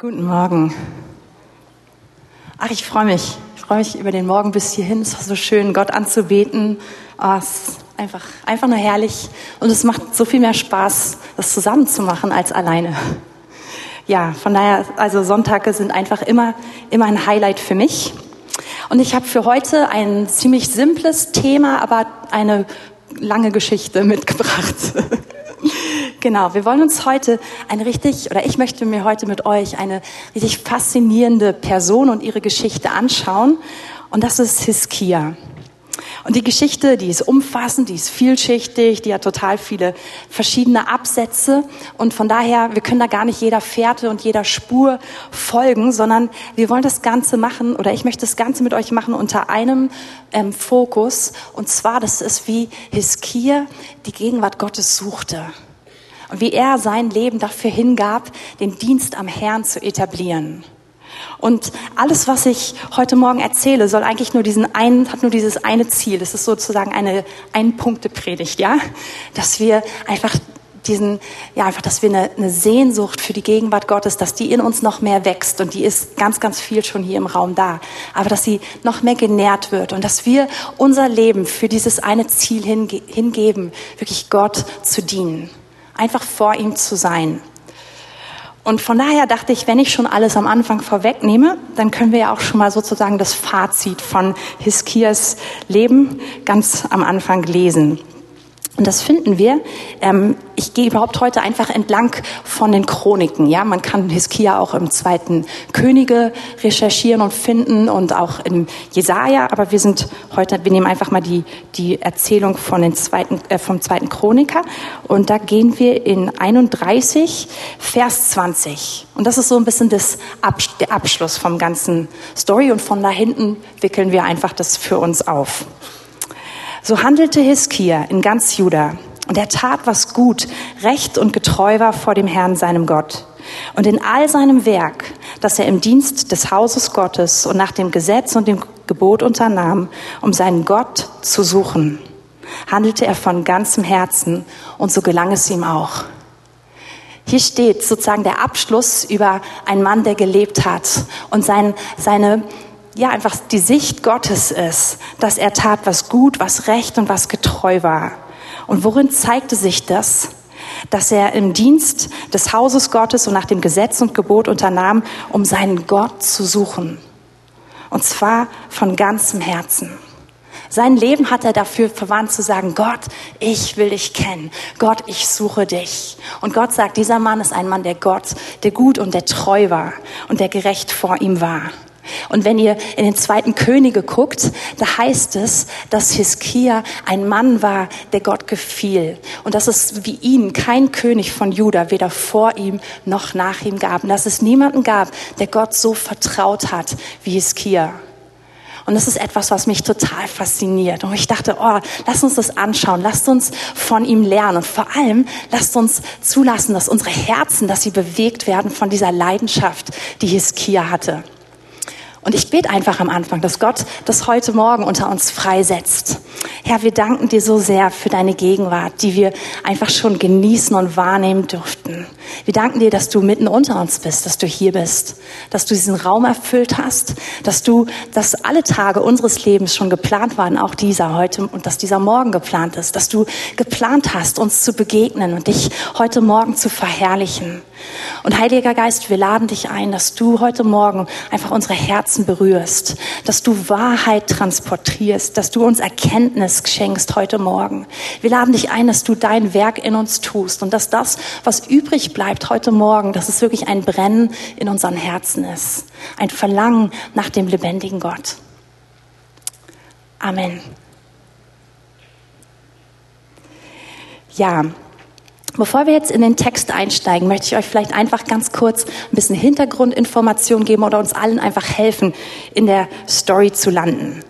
Guten Morgen. Ach, ich freue mich. Ich freue mich über den Morgen bis hierhin. Es war so schön, Gott anzubeten. Oh, es ist einfach, einfach nur herrlich. Und es macht so viel mehr Spaß, das zusammen zu machen als alleine. Ja, von daher, also Sonntage sind einfach immer, immer ein Highlight für mich. Und ich habe für heute ein ziemlich simples Thema, aber eine lange Geschichte mitgebracht. Genau, wir wollen uns heute eine richtig, oder ich möchte mir heute mit euch eine richtig faszinierende Person und ihre Geschichte anschauen. Und das ist Hiskia. Und die Geschichte, die ist umfassend, die ist vielschichtig, die hat total viele verschiedene Absätze. Und von daher, wir können da gar nicht jeder Fährte und jeder Spur folgen, sondern wir wollen das Ganze machen, oder ich möchte das Ganze mit euch machen unter einem ähm, Fokus. Und zwar, das ist wie Hiskia die Gegenwart Gottes suchte und wie er sein Leben dafür hingab, den Dienst am Herrn zu etablieren. Und alles, was ich heute Morgen erzähle, soll eigentlich nur diesen einen, hat nur dieses eine Ziel. Das ist sozusagen eine Ein-Punkte-Predigt, ja? Dass wir einfach diesen, ja, einfach, dass wir eine, eine Sehnsucht für die Gegenwart Gottes, dass die in uns noch mehr wächst und die ist ganz, ganz viel schon hier im Raum da. Aber dass sie noch mehr genährt wird und dass wir unser Leben für dieses eine Ziel hinge hingeben, wirklich Gott zu dienen einfach vor ihm zu sein. Und von daher dachte ich, wenn ich schon alles am Anfang vorwegnehme, dann können wir ja auch schon mal sozusagen das Fazit von Hiskias Leben ganz am Anfang lesen. Und das finden wir. Ähm, ich gehe überhaupt heute einfach entlang von den Chroniken. Ja, man kann Hiskia auch im zweiten Könige recherchieren und finden und auch im Jesaja. Aber wir sind heute, wir nehmen einfach mal die die Erzählung von den zweiten äh, vom zweiten Chroniker und da gehen wir in 31 Vers 20. Und das ist so ein bisschen das Abs der Abschluss vom ganzen Story und von da hinten wickeln wir einfach das für uns auf. So handelte Hiskia in ganz Juda und er tat, was gut, recht und getreu war vor dem Herrn, seinem Gott. Und in all seinem Werk, das er im Dienst des Hauses Gottes und nach dem Gesetz und dem Gebot unternahm, um seinen Gott zu suchen, handelte er von ganzem Herzen und so gelang es ihm auch. Hier steht sozusagen der Abschluss über einen Mann, der gelebt hat und sein, seine ja einfach die Sicht Gottes ist, dass er tat, was gut, was recht und was getreu war. Und worin zeigte sich das? Dass er im Dienst des Hauses Gottes und nach dem Gesetz und Gebot unternahm, um seinen Gott zu suchen. Und zwar von ganzem Herzen. Sein Leben hat er dafür verwandt zu sagen, Gott, ich will dich kennen. Gott, ich suche dich. Und Gott sagt, dieser Mann ist ein Mann, der Gott, der gut und der treu war und der gerecht vor ihm war. Und wenn ihr in den zweiten Könige guckt, da heißt es, dass Hiskia ein Mann war, der Gott gefiel. Und dass es wie ihn kein König von Juda weder vor ihm noch nach ihm gab. Und dass es niemanden gab, der Gott so vertraut hat wie Hiskia. Und das ist etwas, was mich total fasziniert. Und ich dachte, oh, lasst uns das anschauen, lasst uns von ihm lernen und vor allem lasst uns zulassen, dass unsere Herzen, dass sie bewegt werden von dieser Leidenschaft, die Hiskia hatte. Und ich bete einfach am Anfang, dass Gott das heute Morgen unter uns freisetzt. Herr, wir danken dir so sehr für deine Gegenwart, die wir einfach schon genießen und wahrnehmen durften. Wir danken dir, dass du mitten unter uns bist, dass du hier bist, dass du diesen Raum erfüllt hast, dass du, dass alle Tage unseres Lebens schon geplant waren, auch dieser heute und dass dieser Morgen geplant ist, dass du geplant hast, uns zu begegnen und dich heute Morgen zu verherrlichen. Und Heiliger Geist, wir laden dich ein, dass du heute Morgen einfach unsere Herzen berührst, dass du Wahrheit transportierst, dass du uns Erkenntnis schenkst heute Morgen. Wir laden dich ein, dass du dein Werk in uns tust und dass das, was übrig bleibt heute Morgen, dass es wirklich ein Brennen in unseren Herzen ist, ein Verlangen nach dem lebendigen Gott. Amen. Ja, Bevor wir jetzt in den Text einsteigen, möchte ich euch vielleicht einfach ganz kurz ein bisschen Hintergrundinformation geben oder uns allen einfach helfen, in der Story zu landen.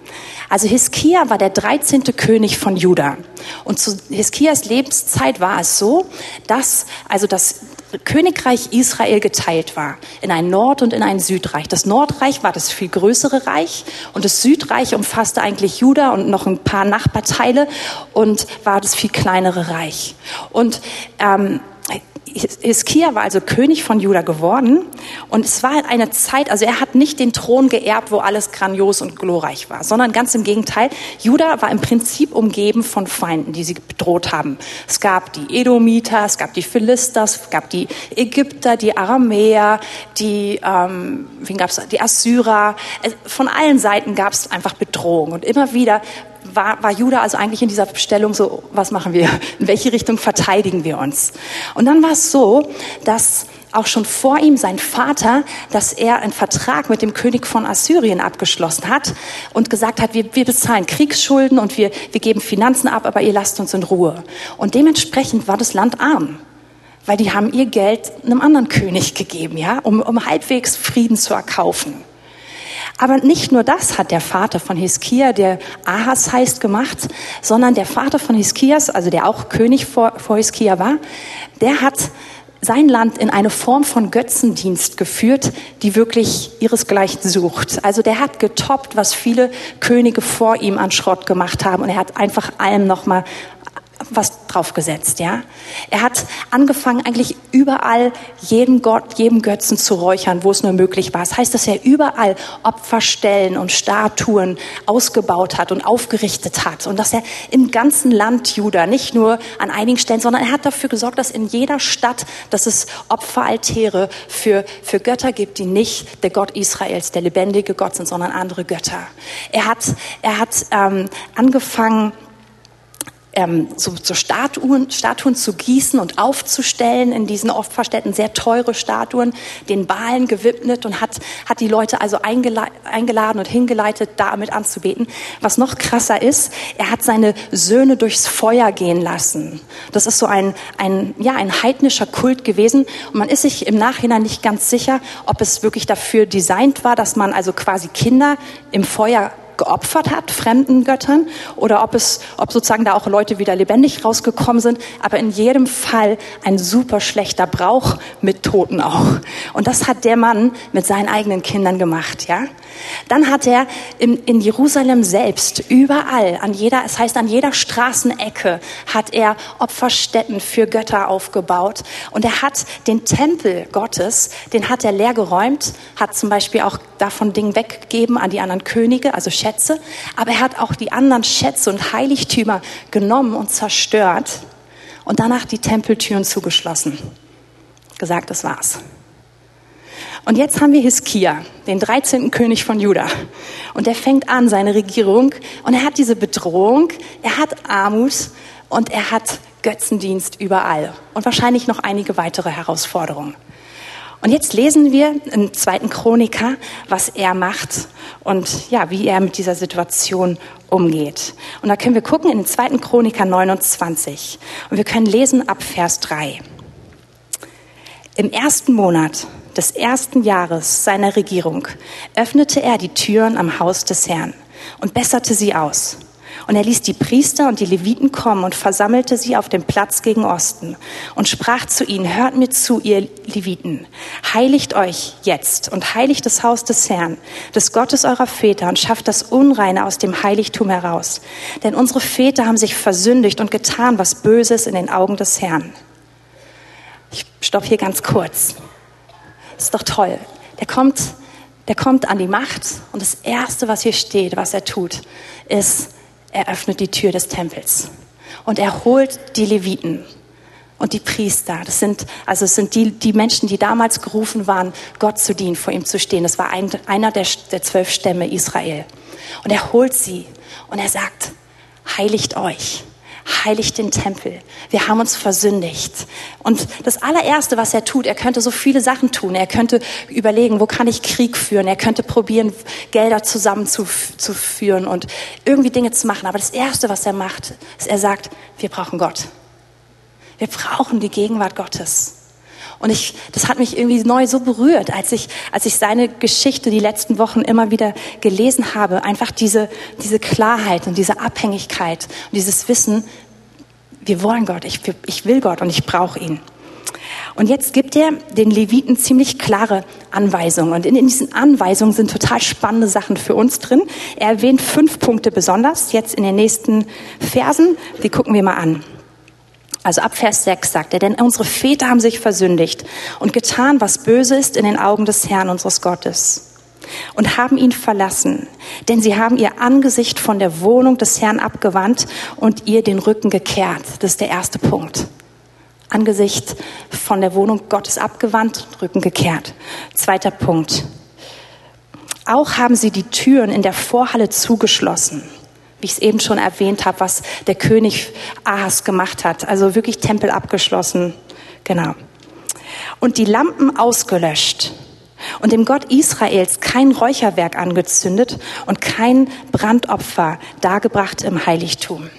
Also Hiskia war der 13. König von Juda. Und zu Hiskias Lebenszeit war es so, dass also das Königreich Israel geteilt war in ein Nord- und in ein Südreich. Das Nordreich war das viel größere Reich und das Südreich umfasste eigentlich Juda und noch ein paar Nachbarteile und war das viel kleinere Reich. Und ähm, Hiskia war also König von Juda geworden und es war eine Zeit, also er hat nicht den Thron geerbt, wo alles grandios und glorreich war, sondern ganz im Gegenteil. Juda war im Prinzip umgeben von Feinden, die sie bedroht haben. Es gab die Edomiter, es gab die Philister, es gab die Ägypter, die Aramäer, die, ähm, wen gab's, die Assyrer. Von allen Seiten gab es einfach Bedrohung und immer wieder war, war Judah also eigentlich in dieser Stellung so, was machen wir? In welche Richtung verteidigen wir uns? Und dann war es so, dass auch schon vor ihm sein Vater, dass er einen Vertrag mit dem König von Assyrien abgeschlossen hat und gesagt hat, wir, wir bezahlen Kriegsschulden und wir, wir geben Finanzen ab, aber ihr lasst uns in Ruhe. Und dementsprechend war das Land arm weil die haben ihr Geld einem anderen König gegeben, ja, um, um halbwegs Frieden zu erkaufen. Aber nicht nur das hat der Vater von Hiskia, der Ahas heißt, gemacht, sondern der Vater von Hiskias, also der auch König vor, vor Hiskia war, der hat sein Land in eine Form von Götzendienst geführt, die wirklich ihresgleichen sucht. Also der hat getoppt, was viele Könige vor ihm an Schrott gemacht haben und er hat einfach allem nochmal was draufgesetzt, ja. Er hat angefangen, eigentlich überall jeden Gott, jedem Götzen zu räuchern, wo es nur möglich war. Das heißt, dass er überall Opferstellen und Statuen ausgebaut hat und aufgerichtet hat und dass er im ganzen Land Juda, nicht nur an einigen Stellen, sondern er hat dafür gesorgt, dass in jeder Stadt, dass es Opferaltäre für, für Götter gibt, die nicht der Gott Israels, der lebendige Gott sind, sondern andere Götter. Er hat, er hat ähm, angefangen, ähm, so, so Statuen, Statuen zu gießen und aufzustellen in diesen oft verstellten sehr teure Statuen, den Balen gewidmet und hat, hat die Leute also eingeladen und hingeleitet, damit anzubeten. Was noch krasser ist, er hat seine Söhne durchs Feuer gehen lassen. Das ist so ein, ein, ja, ein heidnischer Kult gewesen und man ist sich im Nachhinein nicht ganz sicher, ob es wirklich dafür designt war, dass man also quasi Kinder im Feuer geopfert hat, fremden Göttern, oder ob es, ob sozusagen da auch Leute wieder lebendig rausgekommen sind. Aber in jedem Fall ein super schlechter Brauch mit Toten auch. Und das hat der Mann mit seinen eigenen Kindern gemacht, ja. Dann hat er in, in Jerusalem selbst überall, an jeder, es heißt an jeder Straßenecke, hat er Opferstätten für Götter aufgebaut. Und er hat den Tempel Gottes, den hat er leer geräumt, hat zum Beispiel auch davon Dinge weggegeben an die anderen Könige, also Schätze, aber er hat auch die anderen Schätze und Heiligtümer genommen und zerstört und danach die Tempeltüren zugeschlossen. Gesagt, das war's. Und jetzt haben wir Hiskia, den 13. König von Juda. Und er fängt an seine Regierung und er hat diese Bedrohung, er hat Armut und er hat Götzendienst überall und wahrscheinlich noch einige weitere Herausforderungen. Und jetzt lesen wir im zweiten Chroniker, was er macht und ja, wie er mit dieser Situation umgeht. Und da können wir gucken in den zweiten Chroniker 29 und wir können lesen ab Vers 3. Im ersten Monat des ersten Jahres seiner Regierung öffnete er die Türen am Haus des Herrn und besserte sie aus und er ließ die Priester und die Leviten kommen und versammelte sie auf dem Platz gegen Osten und sprach zu ihnen, hört mir zu, ihr Leviten, heiligt euch jetzt und heiligt das Haus des Herrn, des Gottes eurer Väter und schafft das Unreine aus dem Heiligtum heraus. Denn unsere Väter haben sich versündigt und getan, was Böses in den Augen des Herrn. Ich stopp hier ganz kurz. Das ist doch toll. Der kommt, der kommt an die Macht und das Erste, was hier steht, was er tut, ist, er öffnet die Tür des Tempels und er holt die Leviten und die Priester. Das sind, also es sind die, die Menschen, die damals gerufen waren, Gott zu dienen, vor ihm zu stehen. Das war ein, einer der, der zwölf Stämme Israel. Und er holt sie und er sagt, heiligt euch heiligt den Tempel. Wir haben uns versündigt. Und das allererste, was er tut, er könnte so viele Sachen tun. Er könnte überlegen, wo kann ich Krieg führen? Er könnte probieren, Gelder zusammenzuführen und irgendwie Dinge zu machen. Aber das erste, was er macht, ist, er sagt, wir brauchen Gott. Wir brauchen die Gegenwart Gottes. Und ich, das hat mich irgendwie neu so berührt, als ich, als ich seine Geschichte die letzten Wochen immer wieder gelesen habe. Einfach diese, diese Klarheit und diese Abhängigkeit und dieses Wissen, wir wollen Gott, ich, ich will Gott und ich brauche ihn. Und jetzt gibt er den Leviten ziemlich klare Anweisungen. Und in diesen Anweisungen sind total spannende Sachen für uns drin. Er erwähnt fünf Punkte besonders, jetzt in den nächsten Versen. Die gucken wir mal an. Also ab Vers 6 sagt er, denn unsere Väter haben sich versündigt und getan, was böse ist in den Augen des Herrn unseres Gottes und haben ihn verlassen, denn sie haben ihr Angesicht von der Wohnung des Herrn abgewandt und ihr den Rücken gekehrt. Das ist der erste Punkt. Angesicht von der Wohnung Gottes abgewandt, Rücken gekehrt. Zweiter Punkt. Auch haben sie die Türen in der Vorhalle zugeschlossen wie ich es eben schon erwähnt habe, was der König Ahas gemacht hat. Also wirklich Tempel abgeschlossen. Genau. Und die Lampen ausgelöscht und dem Gott Israels kein Räucherwerk angezündet und kein Brandopfer dargebracht im Heiligtum.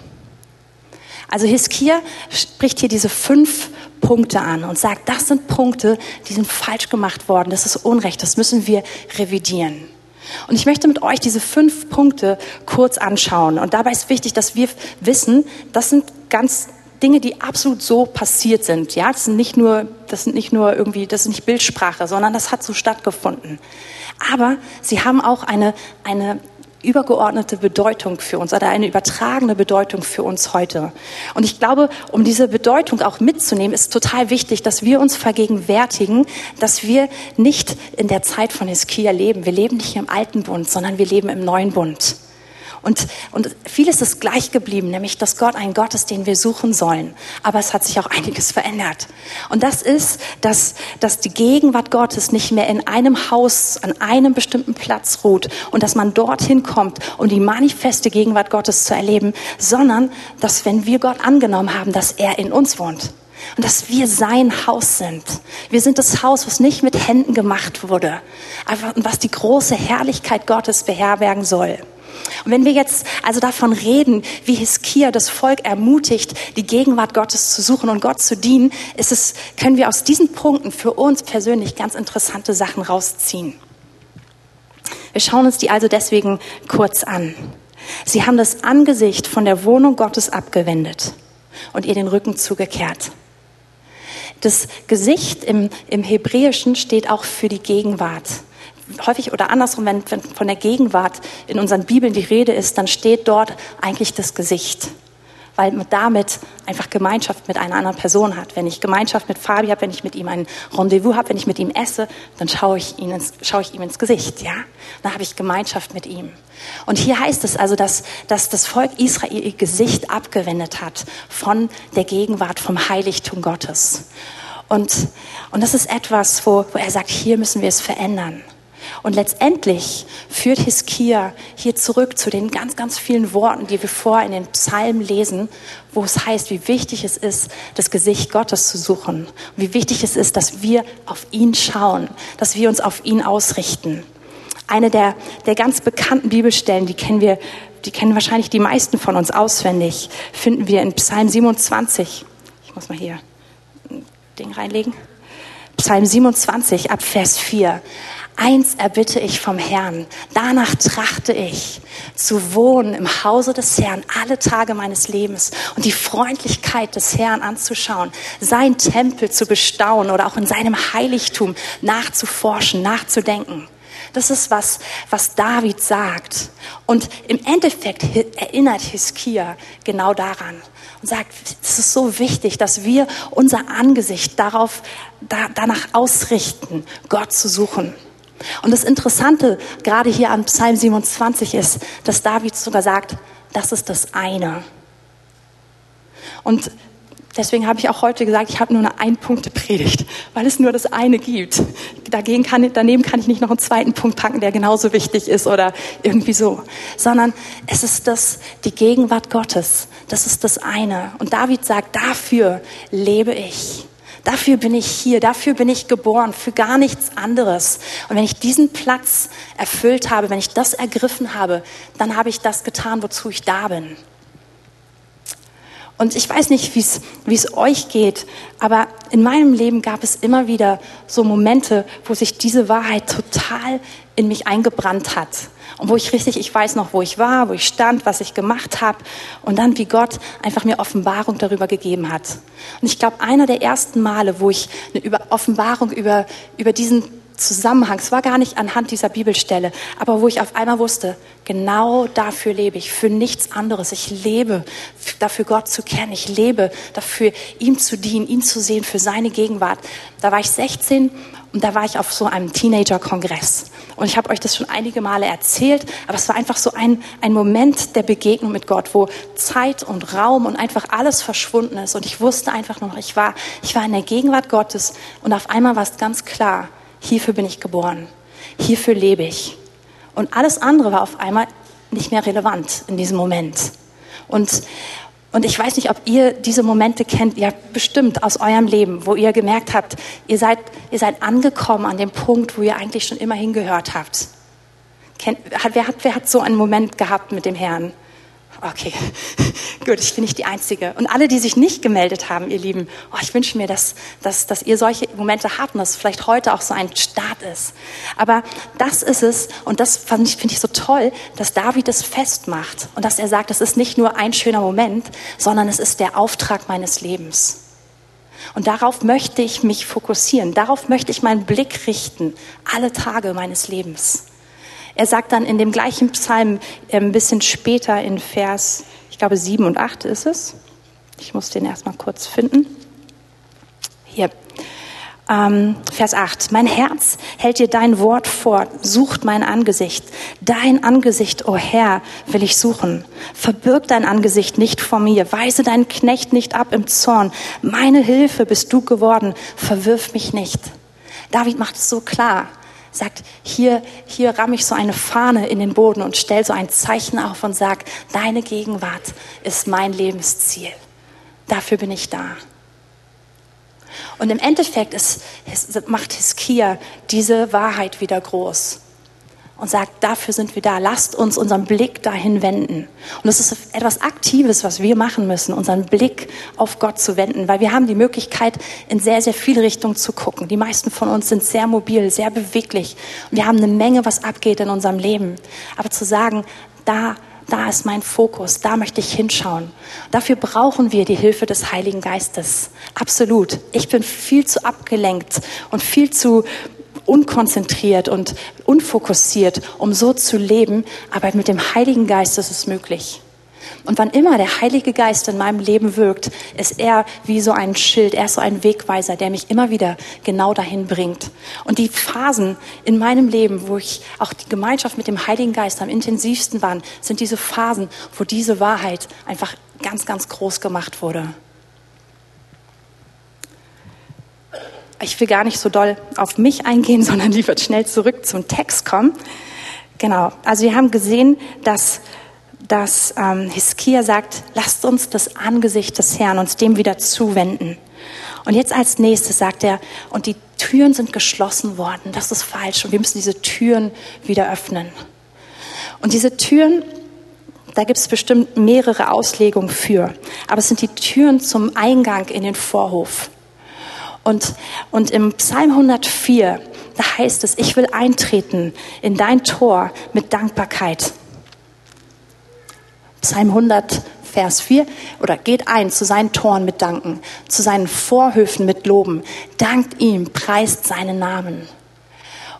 Also Hiskia spricht hier diese fünf Punkte an und sagt, das sind Punkte, die sind falsch gemacht worden, das ist Unrecht, das müssen wir revidieren. Und ich möchte mit euch diese fünf Punkte kurz anschauen. Und dabei ist wichtig, dass wir wissen, das sind ganz Dinge, die absolut so passiert sind. Ja, das sind nicht nur, das sind nicht nur irgendwie, das ist nicht Bildsprache, sondern das hat so stattgefunden. Aber sie haben auch eine, eine übergeordnete Bedeutung für uns oder eine übertragene Bedeutung für uns heute. Und ich glaube, um diese Bedeutung auch mitzunehmen, ist total wichtig, dass wir uns vergegenwärtigen, dass wir nicht in der Zeit von Hiskia leben. Wir leben nicht im alten Bund, sondern wir leben im neuen Bund. Und, und vieles ist gleich geblieben, nämlich dass Gott ein Gott ist, den wir suchen sollen. Aber es hat sich auch einiges verändert. Und das ist, dass, dass die Gegenwart Gottes nicht mehr in einem Haus, an einem bestimmten Platz ruht und dass man dorthin kommt, um die manifeste Gegenwart Gottes zu erleben, sondern dass wenn wir Gott angenommen haben, dass er in uns wohnt. Und dass wir sein Haus sind. Wir sind das Haus, was nicht mit Händen gemacht wurde, aber was die große Herrlichkeit Gottes beherbergen soll. Und wenn wir jetzt also davon reden, wie Hiskia das Volk ermutigt, die Gegenwart Gottes zu suchen und Gott zu dienen, ist es, können wir aus diesen Punkten für uns persönlich ganz interessante Sachen rausziehen. Wir schauen uns die also deswegen kurz an. Sie haben das Angesicht von der Wohnung Gottes abgewendet und ihr den Rücken zugekehrt. Das Gesicht im, im Hebräischen steht auch für die Gegenwart häufig oder andersrum, wenn, wenn von der Gegenwart in unseren Bibeln die Rede ist, dann steht dort eigentlich das Gesicht weil man damit einfach Gemeinschaft mit einer anderen Person hat. Wenn ich Gemeinschaft mit Fabi habe, wenn ich mit ihm ein Rendezvous habe, wenn ich mit ihm esse, dann schaue ich, ihn ins, schaue ich ihm ins Gesicht, ja? Dann habe ich Gemeinschaft mit ihm. Und hier heißt es also, dass, dass das Volk Israel ihr Gesicht abgewendet hat von der Gegenwart, vom Heiligtum Gottes. Und, und das ist etwas, wo, wo er sagt, hier müssen wir es verändern. Und letztendlich führt Hiskia hier zurück zu den ganz, ganz vielen Worten, die wir vor in den Psalmen lesen, wo es heißt, wie wichtig es ist, das Gesicht Gottes zu suchen. Und wie wichtig es ist, dass wir auf ihn schauen, dass wir uns auf ihn ausrichten. Eine der, der ganz bekannten Bibelstellen, die kennen wir, die kennen wahrscheinlich die meisten von uns auswendig, finden wir in Psalm 27. Ich muss mal hier ein Ding reinlegen. Psalm 27 ab Vers 4. Eins erbitte ich vom Herrn, danach trachte ich, zu wohnen im Hause des Herrn alle Tage meines Lebens und die Freundlichkeit des Herrn anzuschauen, sein Tempel zu bestaunen oder auch in seinem Heiligtum nachzuforschen, nachzudenken. Das ist was, was David sagt. Und im Endeffekt erinnert Hiskia genau daran und sagt, es ist so wichtig, dass wir unser Angesicht darauf, da, danach ausrichten, Gott zu suchen. Und das Interessante gerade hier an Psalm 27 ist, dass David sogar sagt, das ist das eine. Und deswegen habe ich auch heute gesagt, ich habe nur eine Ein-Punkte-Predigt, weil es nur das eine gibt. Dagegen kann, daneben kann ich nicht noch einen zweiten Punkt packen, der genauso wichtig ist oder irgendwie so. Sondern es ist das, die Gegenwart Gottes. Das ist das eine. Und David sagt, dafür lebe ich. Dafür bin ich hier, dafür bin ich geboren, für gar nichts anderes. Und wenn ich diesen Platz erfüllt habe, wenn ich das ergriffen habe, dann habe ich das getan, wozu ich da bin. Und ich weiß nicht, wie es euch geht, aber in meinem Leben gab es immer wieder so Momente, wo sich diese Wahrheit total in mich eingebrannt hat. Und wo ich richtig, ich weiß noch, wo ich war, wo ich stand, was ich gemacht habe. Und dann, wie Gott einfach mir Offenbarung darüber gegeben hat. Und ich glaube, einer der ersten Male, wo ich eine Offenbarung über, über diesen Zusammenhang, es war gar nicht anhand dieser Bibelstelle, aber wo ich auf einmal wusste, genau dafür lebe ich, für nichts anderes. Ich lebe dafür, Gott zu kennen. Ich lebe dafür, ihm zu dienen, ihn zu sehen, für seine Gegenwart. Da war ich 16 und da war ich auf so einem Teenager-Kongress. Und ich habe euch das schon einige Male erzählt, aber es war einfach so ein, ein Moment der Begegnung mit Gott, wo Zeit und Raum und einfach alles verschwunden ist. Und ich wusste einfach noch, ich war, ich war in der Gegenwart Gottes und auf einmal war es ganz klar, hierfür bin ich geboren, hierfür lebe ich. Und alles andere war auf einmal nicht mehr relevant in diesem Moment. Und, und ich weiß nicht, ob ihr diese Momente kennt, ja bestimmt aus eurem Leben, wo ihr gemerkt habt, ihr seid, ihr seid angekommen an dem Punkt, wo ihr eigentlich schon immer hingehört habt. Kennt, wer, hat, wer hat so einen Moment gehabt mit dem Herrn? Okay, gut, ich bin nicht die Einzige. Und alle, die sich nicht gemeldet haben, ihr Lieben, oh, ich wünsche mir, dass, dass, dass ihr solche Momente habt und dass vielleicht heute auch so ein Start ist. Aber das ist es, und das finde ich, find ich so toll, dass David es festmacht und dass er sagt, es ist nicht nur ein schöner Moment, sondern es ist der Auftrag meines Lebens. Und darauf möchte ich mich fokussieren, darauf möchte ich meinen Blick richten, alle Tage meines Lebens. Er sagt dann in dem gleichen Psalm äh, ein bisschen später in Vers, ich glaube 7 und 8 ist es. Ich muss den erstmal kurz finden. Hier. Ähm, Vers 8. Mein Herz hält dir dein Wort vor, sucht mein Angesicht. Dein Angesicht, o oh Herr, will ich suchen. Verbirg dein Angesicht nicht vor mir. Weise deinen Knecht nicht ab im Zorn. Meine Hilfe bist du geworden. Verwirf mich nicht. David macht es so klar sagt, hier, hier ramme ich so eine Fahne in den Boden und stelle so ein Zeichen auf und sage, deine Gegenwart ist mein Lebensziel. Dafür bin ich da. Und im Endeffekt ist, macht Hiskia diese Wahrheit wieder groß und sagt, dafür sind wir da. Lasst uns unseren Blick dahin wenden. Und das ist etwas Aktives, was wir machen müssen, unseren Blick auf Gott zu wenden, weil wir haben die Möglichkeit, in sehr, sehr viele Richtungen zu gucken. Die meisten von uns sind sehr mobil, sehr beweglich. Und wir haben eine Menge, was abgeht in unserem Leben. Aber zu sagen, da da ist mein Fokus, da möchte ich hinschauen. Dafür brauchen wir die Hilfe des Heiligen Geistes. Absolut. Ich bin viel zu abgelenkt und viel zu unkonzentriert und unfokussiert, um so zu leben, aber mit dem Heiligen Geist ist es möglich. Und wann immer der Heilige Geist in meinem Leben wirkt, ist er wie so ein Schild, er ist so ein Wegweiser, der mich immer wieder genau dahin bringt. Und die Phasen in meinem Leben, wo ich auch die Gemeinschaft mit dem Heiligen Geist am intensivsten war, sind diese Phasen, wo diese Wahrheit einfach ganz, ganz groß gemacht wurde. Ich will gar nicht so doll auf mich eingehen, sondern lieber schnell zurück zum Text kommen. Genau, also wir haben gesehen, dass, dass ähm, Hiskia sagt, lasst uns das Angesicht des Herrn uns dem wieder zuwenden. Und jetzt als nächstes sagt er, und die Türen sind geschlossen worden, das ist falsch und wir müssen diese Türen wieder öffnen. Und diese Türen, da gibt es bestimmt mehrere Auslegungen für, aber es sind die Türen zum Eingang in den Vorhof. Und, und im Psalm 104, da heißt es, ich will eintreten in dein Tor mit Dankbarkeit. Psalm 100, Vers 4, oder geht ein zu seinen Toren mit Danken, zu seinen Vorhöfen mit Loben, dankt ihm, preist seinen Namen.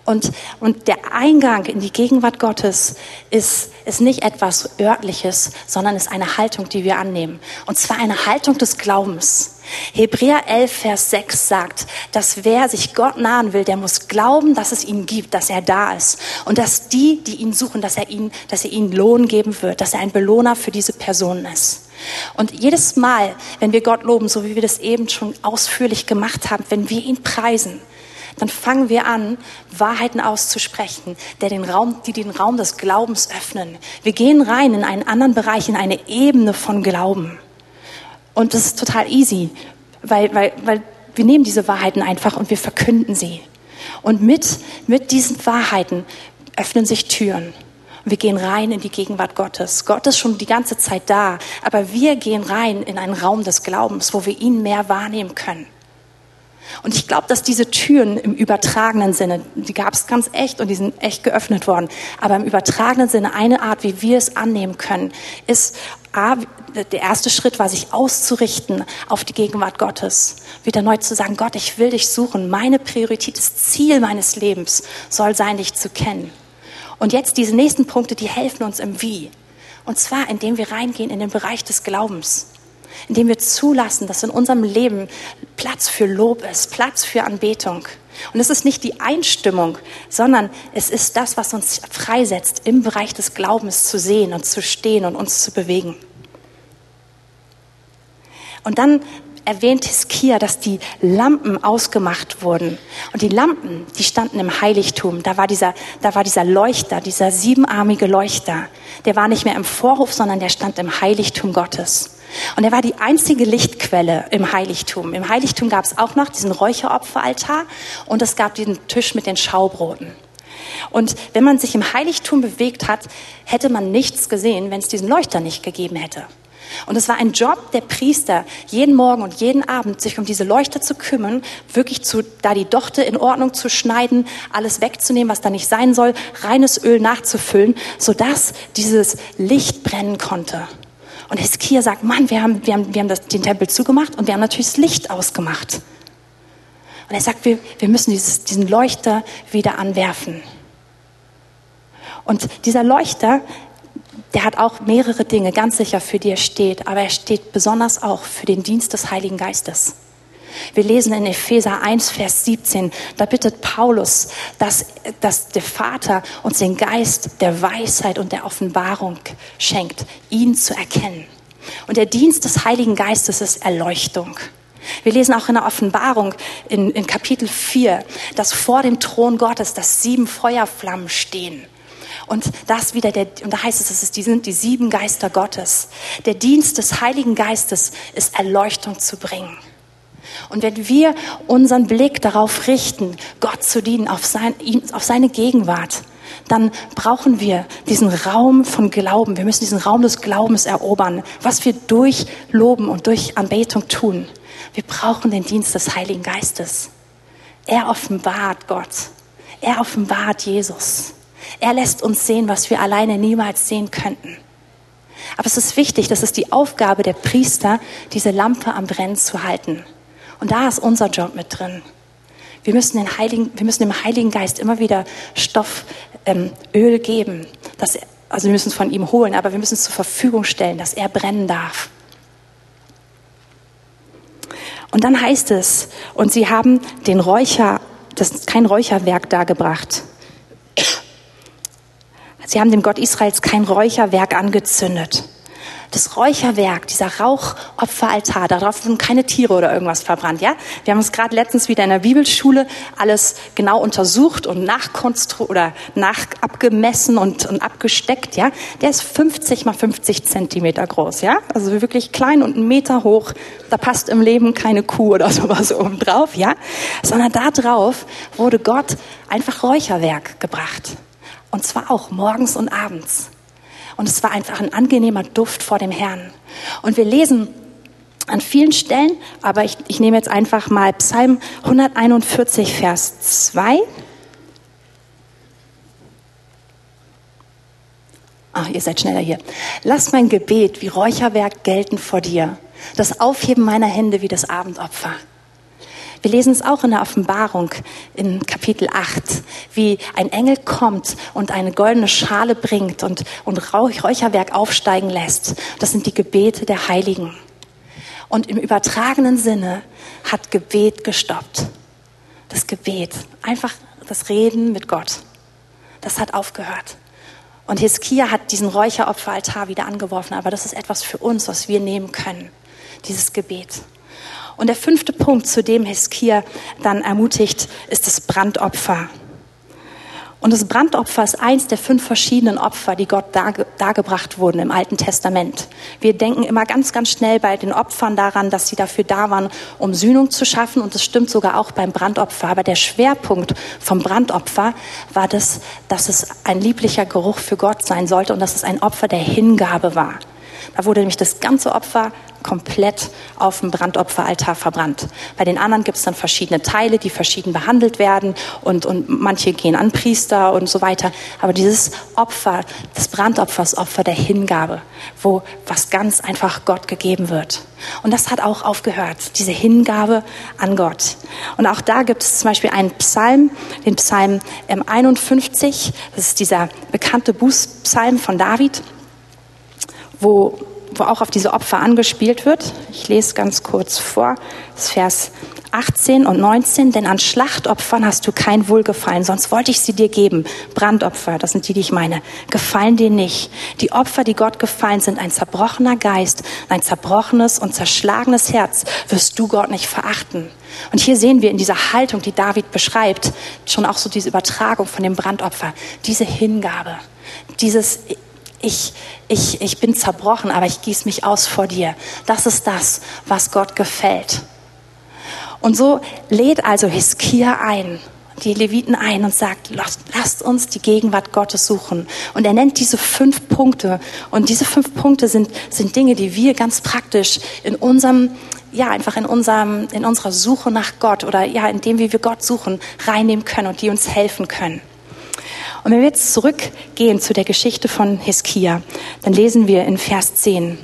Und, und der Eingang in die Gegenwart Gottes ist, ist nicht etwas Örtliches, sondern ist eine Haltung, die wir annehmen. Und zwar eine Haltung des Glaubens. Hebräer 11, Vers 6 sagt, dass wer sich Gott nahen will, der muss glauben, dass es ihn gibt, dass er da ist. Und dass die, die ihn suchen, dass er ihnen, dass er ihnen Lohn geben wird, dass er ein Belohner für diese Personen ist. Und jedes Mal, wenn wir Gott loben, so wie wir das eben schon ausführlich gemacht haben, wenn wir ihn preisen, dann fangen wir an, Wahrheiten auszusprechen, der den Raum, die den Raum des Glaubens öffnen. Wir gehen rein in einen anderen Bereich, in eine Ebene von Glauben. Und das ist total easy, weil, weil, weil wir nehmen diese Wahrheiten einfach und wir verkünden sie. Und mit, mit diesen Wahrheiten öffnen sich Türen. Wir gehen rein in die Gegenwart Gottes. Gott ist schon die ganze Zeit da, aber wir gehen rein in einen Raum des Glaubens, wo wir ihn mehr wahrnehmen können. Und ich glaube, dass diese Türen im übertragenen Sinne, die gab es ganz echt und die sind echt geöffnet worden, aber im übertragenen Sinne eine Art, wie wir es annehmen können, ist, A, der erste Schritt war, sich auszurichten auf die Gegenwart Gottes. Wieder neu zu sagen, Gott, ich will dich suchen. Meine Priorität, das Ziel meines Lebens soll sein, dich zu kennen. Und jetzt diese nächsten Punkte, die helfen uns im Wie. Und zwar, indem wir reingehen in den Bereich des Glaubens indem wir zulassen, dass in unserem Leben Platz für Lob ist, Platz für Anbetung. Und es ist nicht die Einstimmung, sondern es ist das, was uns freisetzt, im Bereich des Glaubens zu sehen und zu stehen und uns zu bewegen. Und dann erwähnt Hiskia, dass die Lampen ausgemacht wurden. Und die Lampen, die standen im Heiligtum. Da war dieser, da war dieser Leuchter, dieser siebenarmige Leuchter. Der war nicht mehr im Vorhof, sondern der stand im Heiligtum Gottes. Und er war die einzige Lichtquelle im Heiligtum. Im Heiligtum gab es auch noch diesen Räucheropferaltar und es gab diesen Tisch mit den Schaubroten. Und wenn man sich im Heiligtum bewegt hat, hätte man nichts gesehen, wenn es diesen Leuchter nicht gegeben hätte. Und es war ein Job der Priester, jeden Morgen und jeden Abend sich um diese Leuchter zu kümmern, wirklich zu, da die Dochte in Ordnung zu schneiden, alles wegzunehmen, was da nicht sein soll, reines Öl nachzufüllen, sodass dieses Licht brennen konnte. Und Hiskia sagt, Mann, wir haben, wir haben, wir haben das, den Tempel zugemacht und wir haben natürlich das Licht ausgemacht. Und er sagt, wir, wir müssen dieses, diesen Leuchter wieder anwerfen. Und dieser Leuchter, der hat auch mehrere Dinge ganz sicher, für die er steht, aber er steht besonders auch für den Dienst des Heiligen Geistes. Wir lesen in Epheser 1, Vers 17, da bittet Paulus, dass, dass der Vater uns den Geist der Weisheit und der Offenbarung schenkt, ihn zu erkennen. Und der Dienst des Heiligen Geistes ist Erleuchtung. Wir lesen auch in der Offenbarung in, in Kapitel 4, dass vor dem Thron Gottes, dass sieben Feuerflammen stehen. Und das wieder der, und da heißt es, es die sind die sieben Geister Gottes. Der Dienst des Heiligen Geistes ist Erleuchtung zu bringen. Und wenn wir unseren Blick darauf richten, Gott zu dienen, auf, sein, auf seine Gegenwart, dann brauchen wir diesen Raum von Glauben. Wir müssen diesen Raum des Glaubens erobern, was wir durch Loben und durch Anbetung tun. Wir brauchen den Dienst des Heiligen Geistes. Er offenbart Gott. Er offenbart Jesus. Er lässt uns sehen, was wir alleine niemals sehen könnten. Aber es ist wichtig, das ist die Aufgabe der Priester, diese Lampe am Brennen zu halten. Und da ist unser Job mit drin. Wir müssen, den Heiligen, wir müssen dem Heiligen Geist immer wieder Stoff, ähm, Öl geben. Dass, also wir müssen es von ihm holen, aber wir müssen es zur Verfügung stellen, dass er brennen darf. Und dann heißt es, und sie haben den Räucher, das ist kein Räucherwerk dargebracht. Sie haben dem Gott Israels kein Räucherwerk angezündet das Räucherwerk, dieser Rauchopferaltar, darauf sind keine Tiere oder irgendwas verbrannt, ja? Wir haben uns gerade letztens wieder in der Bibelschule alles genau untersucht und nachkonstru oder nach abgemessen und, und abgesteckt, ja? Der ist 50 mal 50 Zentimeter groß, ja? Also wirklich klein und einen Meter hoch. Da passt im Leben keine Kuh oder sowas oben drauf, ja? Sondern da drauf wurde Gott einfach Räucherwerk gebracht. Und zwar auch morgens und abends. Und es war einfach ein angenehmer Duft vor dem Herrn. Und wir lesen an vielen Stellen, aber ich, ich nehme jetzt einfach mal Psalm 141, Vers 2. Ah, ihr seid schneller hier. Lass mein Gebet wie Räucherwerk gelten vor dir, das Aufheben meiner Hände wie das Abendopfer. Wir lesen es auch in der Offenbarung in Kapitel 8, wie ein Engel kommt und eine goldene Schale bringt und, und Räucherwerk aufsteigen lässt. Das sind die Gebete der Heiligen. Und im übertragenen Sinne hat Gebet gestoppt. Das Gebet, einfach das Reden mit Gott, das hat aufgehört. Und Hiskia hat diesen Räucheropferaltar wieder angeworfen, aber das ist etwas für uns, was wir nehmen können, dieses Gebet. Und der fünfte Punkt, zu dem Heskia dann ermutigt, ist das Brandopfer. Und das Brandopfer ist eins der fünf verschiedenen Opfer, die Gott dargebracht wurden im Alten Testament. Wir denken immer ganz, ganz schnell bei den Opfern daran, dass sie dafür da waren, um Sühnung zu schaffen. Und das stimmt sogar auch beim Brandopfer. Aber der Schwerpunkt vom Brandopfer war das, dass es ein lieblicher Geruch für Gott sein sollte und dass es ein Opfer der Hingabe war. Da wurde nämlich das ganze Opfer komplett auf dem Brandopferaltar verbrannt. Bei den anderen gibt es dann verschiedene Teile, die verschieden behandelt werden und, und manche gehen an Priester und so weiter. Aber dieses Opfer, das Brandopfer, Opfer der Hingabe, wo was ganz einfach Gott gegeben wird. Und das hat auch aufgehört, diese Hingabe an Gott. Und auch da gibt es zum Beispiel einen Psalm, den Psalm 51, ähm, das ist dieser bekannte Bußpsalm von David, wo wo auch auf diese Opfer angespielt wird. Ich lese ganz kurz vor, das Vers 18 und 19, denn an Schlachtopfern hast du kein Wohlgefallen, sonst wollte ich sie dir geben. Brandopfer, das sind die, die ich meine, gefallen dir nicht. Die Opfer, die Gott gefallen, sind ein zerbrochener Geist, ein zerbrochenes und zerschlagenes Herz, wirst du Gott nicht verachten. Und hier sehen wir in dieser Haltung, die David beschreibt, schon auch so diese Übertragung von dem Brandopfer, diese Hingabe, dieses ich, ich, ich bin zerbrochen, aber ich gieße mich aus vor dir. Das ist das, was Gott gefällt. Und so lädt also Hiskia ein, die Leviten ein und sagt, lasst, lasst uns die Gegenwart Gottes suchen. Und er nennt diese fünf Punkte. Und diese fünf Punkte sind, sind Dinge, die wir ganz praktisch in unserem, ja, einfach in unserem, in unserer Suche nach Gott oder ja, in dem, wie wir Gott suchen, reinnehmen können und die uns helfen können. Und wenn wir jetzt zurückgehen zu der Geschichte von Hiskia, dann lesen wir in Vers 10,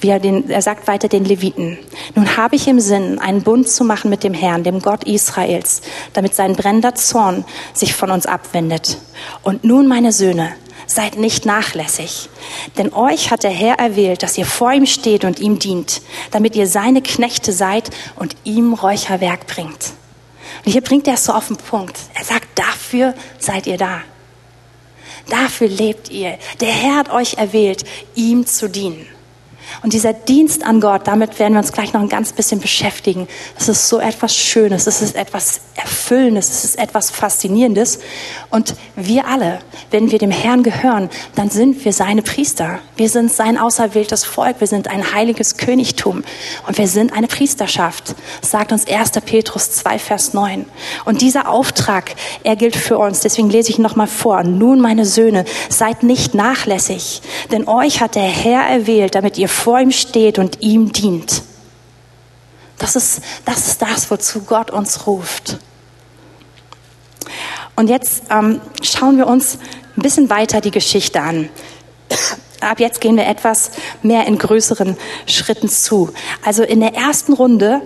wie er, den, er sagt weiter den Leviten, nun habe ich im Sinn, einen Bund zu machen mit dem Herrn, dem Gott Israels, damit sein brennender Zorn sich von uns abwendet. Und nun, meine Söhne, seid nicht nachlässig, denn euch hat der Herr erwählt, dass ihr vor ihm steht und ihm dient, damit ihr seine Knechte seid und ihm Räucherwerk bringt. Und hier bringt er es so auf den Punkt. Er sagt, dafür seid ihr da. Dafür lebt ihr. Der Herr hat euch erwählt, ihm zu dienen. Und dieser Dienst an Gott, damit werden wir uns gleich noch ein ganz bisschen beschäftigen. Das ist so etwas Schönes, es ist etwas Erfüllendes, es ist etwas Faszinierendes. Und wir alle, wenn wir dem Herrn gehören, dann sind wir seine Priester. Wir sind sein auserwähltes Volk, wir sind ein heiliges Königtum und wir sind eine Priesterschaft. Sagt uns 1. Petrus 2, Vers 9. Und dieser Auftrag, er gilt für uns. Deswegen lese ich nochmal vor. Nun, meine Söhne, seid nicht nachlässig, denn euch hat der Herr erwählt, damit ihr vor ihm steht und ihm dient. Das ist, das ist das, wozu Gott uns ruft. Und jetzt ähm, schauen wir uns ein bisschen weiter die Geschichte an. Ab jetzt gehen wir etwas mehr in größeren Schritten zu. Also in der ersten Runde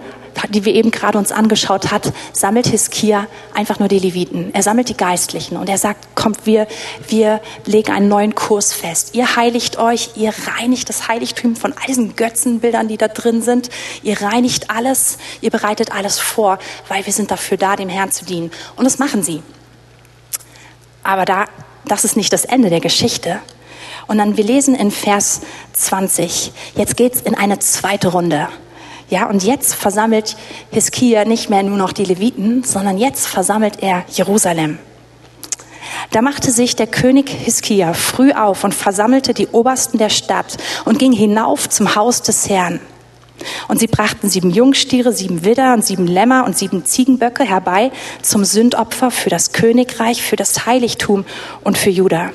die wir eben gerade uns angeschaut hat, sammelt Hiskia einfach nur die Leviten. Er sammelt die Geistlichen und er sagt, kommt, wir, wir legen einen neuen Kurs fest. Ihr heiligt euch, ihr reinigt das Heiligtum von all diesen Götzenbildern, die da drin sind. Ihr reinigt alles, ihr bereitet alles vor, weil wir sind dafür da, dem Herrn zu dienen. Und das machen sie. Aber da, das ist nicht das Ende der Geschichte. Und dann, wir lesen in Vers 20, jetzt geht's in eine zweite Runde. Ja, und jetzt versammelt Hiskia nicht mehr nur noch die Leviten, sondern jetzt versammelt er Jerusalem. Da machte sich der König Hiskia früh auf und versammelte die Obersten der Stadt und ging hinauf zum Haus des Herrn. Und sie brachten sieben Jungstiere, sieben Widder und sieben Lämmer und sieben Ziegenböcke herbei zum Sündopfer für das Königreich, für das Heiligtum und für Juda.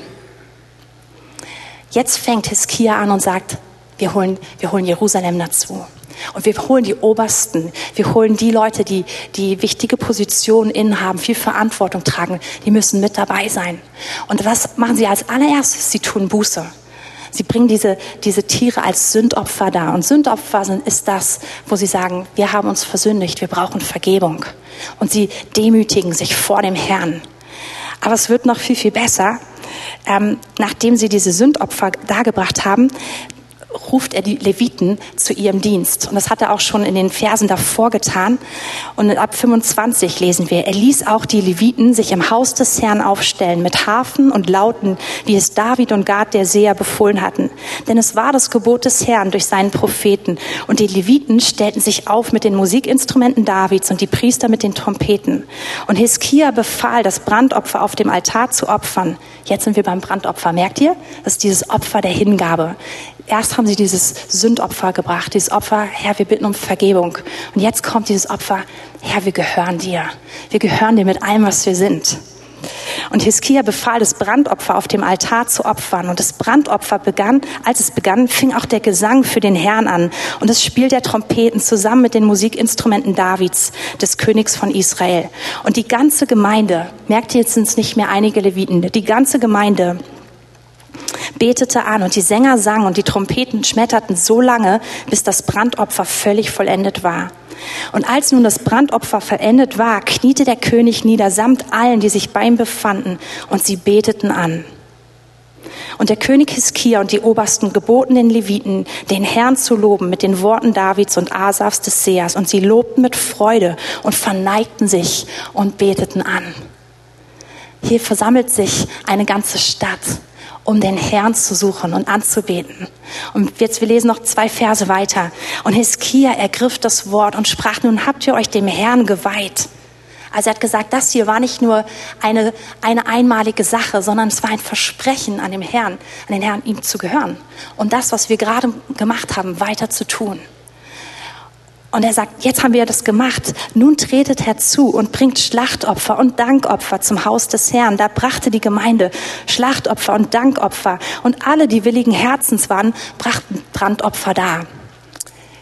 Jetzt fängt Hiskia an und sagt, wir holen, wir holen Jerusalem dazu. Und wir holen die Obersten, wir holen die Leute, die, die wichtige Positionen innehaben, viel Verantwortung tragen, die müssen mit dabei sein. Und was machen sie als allererstes? Sie tun Buße. Sie bringen diese, diese Tiere als Sündopfer dar. Und Sündopfer sind, ist das, wo sie sagen, wir haben uns versündigt, wir brauchen Vergebung. Und sie demütigen sich vor dem Herrn. Aber es wird noch viel, viel besser. Ähm, nachdem sie diese Sündopfer dargebracht haben, ruft er die Leviten zu ihrem Dienst. Und das hat er auch schon in den Versen davor getan. Und ab 25 lesen wir, er ließ auch die Leviten sich im Haus des Herrn aufstellen mit Hafen und Lauten, wie es David und Gad der Seher befohlen hatten. Denn es war das Gebot des Herrn durch seinen Propheten. Und die Leviten stellten sich auf mit den Musikinstrumenten Davids und die Priester mit den Trompeten. Und Hiskia befahl, das Brandopfer auf dem Altar zu opfern. Jetzt sind wir beim Brandopfer. Merkt ihr? Das ist dieses Opfer der Hingabe. Erst haben sie dieses Sündopfer gebracht, dieses Opfer, Herr, wir bitten um Vergebung. Und jetzt kommt dieses Opfer, Herr, wir gehören dir. Wir gehören dir mit allem, was wir sind. Und Hiskia befahl, das Brandopfer auf dem Altar zu opfern. Und das Brandopfer begann, als es begann, fing auch der Gesang für den Herrn an und das Spiel der Trompeten zusammen mit den Musikinstrumenten Davids, des Königs von Israel. Und die ganze Gemeinde, merkt ihr, jetzt sind es nicht mehr einige Leviten, die ganze Gemeinde betete an und die Sänger sangen und die Trompeten schmetterten so lange, bis das Brandopfer völlig vollendet war. Und als nun das Brandopfer vollendet war, kniete der König nieder samt allen, die sich bei ihm befanden, und sie beteten an. Und der König Hiskia und die Obersten geboten den Leviten, den Herrn zu loben mit den Worten Davids und Asafs des Seers. Und sie lobten mit Freude und verneigten sich und beteten an. Hier versammelt sich eine ganze Stadt um den Herrn zu suchen und anzubeten. Und jetzt, wir lesen noch zwei Verse weiter. Und Hiskia ergriff das Wort und sprach, nun habt ihr euch dem Herrn geweiht. Also er hat gesagt, das hier war nicht nur eine, eine einmalige Sache, sondern es war ein Versprechen an dem Herrn, an den Herrn, ihm zu gehören. Und das, was wir gerade gemacht haben, weiter zu tun. Und er sagt, jetzt haben wir das gemacht. Nun tretet herzu und bringt Schlachtopfer und Dankopfer zum Haus des Herrn. Da brachte die Gemeinde Schlachtopfer und Dankopfer. Und alle, die willigen Herzens waren, brachten Brandopfer dar.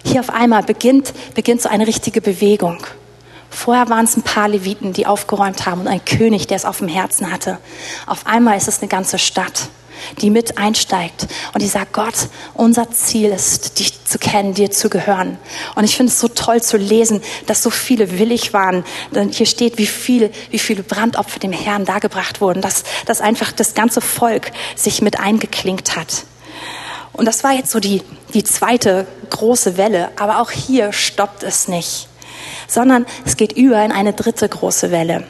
Hier auf einmal beginnt, beginnt so eine richtige Bewegung. Vorher waren es ein paar Leviten, die aufgeräumt haben und ein König, der es auf dem Herzen hatte. Auf einmal ist es eine ganze Stadt die mit einsteigt und die sagt, Gott, unser Ziel ist, dich zu kennen, dir zu gehören. Und ich finde es so toll zu lesen, dass so viele willig waren. Hier steht, wie viel, wie viele Brandopfer dem Herrn dargebracht wurden, dass, dass einfach das ganze Volk sich mit eingeklinkt hat. Und das war jetzt so die, die zweite große Welle. Aber auch hier stoppt es nicht, sondern es geht über in eine dritte große Welle.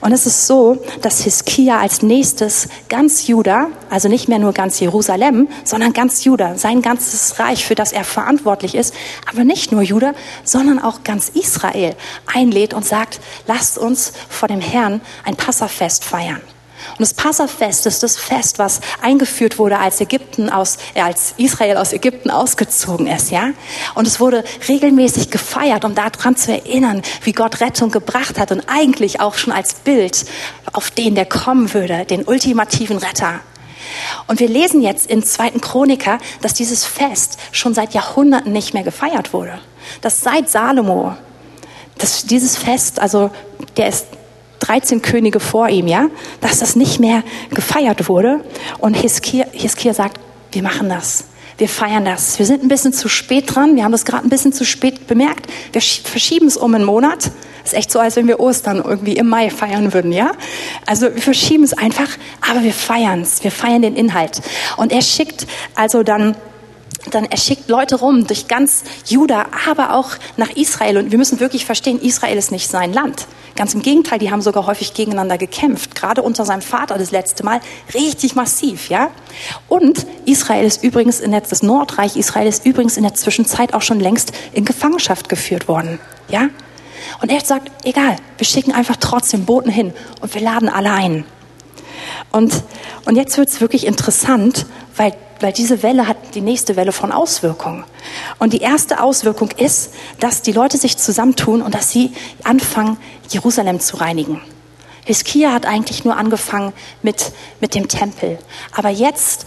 Und es ist so, dass Hiskia als nächstes ganz Juda, also nicht mehr nur ganz Jerusalem, sondern ganz Juda, sein ganzes Reich, für das er verantwortlich ist, aber nicht nur Juda, sondern auch ganz Israel einlädt und sagt, lasst uns vor dem Herrn ein Passafest feiern. Und das Passafest ist das Fest, was eingeführt wurde, als Ägypten aus, äh, als Israel aus Ägypten ausgezogen ist, ja. Und es wurde regelmäßig gefeiert, um daran zu erinnern, wie Gott Rettung gebracht hat und eigentlich auch schon als Bild auf den, der kommen würde, den ultimativen Retter. Und wir lesen jetzt in zweiten Chroniker, dass dieses Fest schon seit Jahrhunderten nicht mehr gefeiert wurde. Dass seit Salomo, dass dieses Fest, also der ist 13 Könige vor ihm, ja, dass das nicht mehr gefeiert wurde. Und Hiskia, Hiskia sagt, wir machen das. Wir feiern das. Wir sind ein bisschen zu spät dran. Wir haben das gerade ein bisschen zu spät bemerkt. Wir verschieben es um einen Monat. Ist echt so, als wenn wir Ostern irgendwie im Mai feiern würden, ja? Also wir verschieben es einfach, aber wir feiern es. Wir feiern den Inhalt. Und er schickt also dann dann er schickt Leute rum durch ganz Juda, aber auch nach Israel. Und wir müssen wirklich verstehen, Israel ist nicht sein Land. Ganz im Gegenteil, die haben sogar häufig gegeneinander gekämpft. Gerade unter seinem Vater das letzte Mal richtig massiv, ja. Und Israel ist übrigens in der, das Nordreich Israel ist übrigens in der Zwischenzeit auch schon längst in Gefangenschaft geführt worden, ja. Und er sagt, egal, wir schicken einfach trotzdem Boten hin und wir laden alle ein. Und, und jetzt wird es wirklich interessant, weil weil diese Welle hat die nächste Welle von Auswirkungen. Und die erste Auswirkung ist, dass die Leute sich zusammentun und dass sie anfangen, Jerusalem zu reinigen. Hiskia hat eigentlich nur angefangen mit, mit dem Tempel. Aber jetzt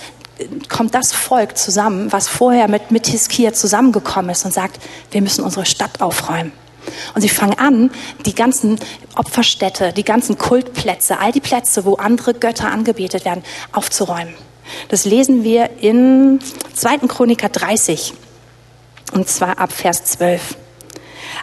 kommt das Volk zusammen, was vorher mit, mit Hiskia zusammengekommen ist und sagt, wir müssen unsere Stadt aufräumen. Und sie fangen an, die ganzen Opferstädte, die ganzen Kultplätze, all die Plätze, wo andere Götter angebetet werden, aufzuräumen. Das lesen wir in 2. Chroniker 30, und zwar ab Vers 12.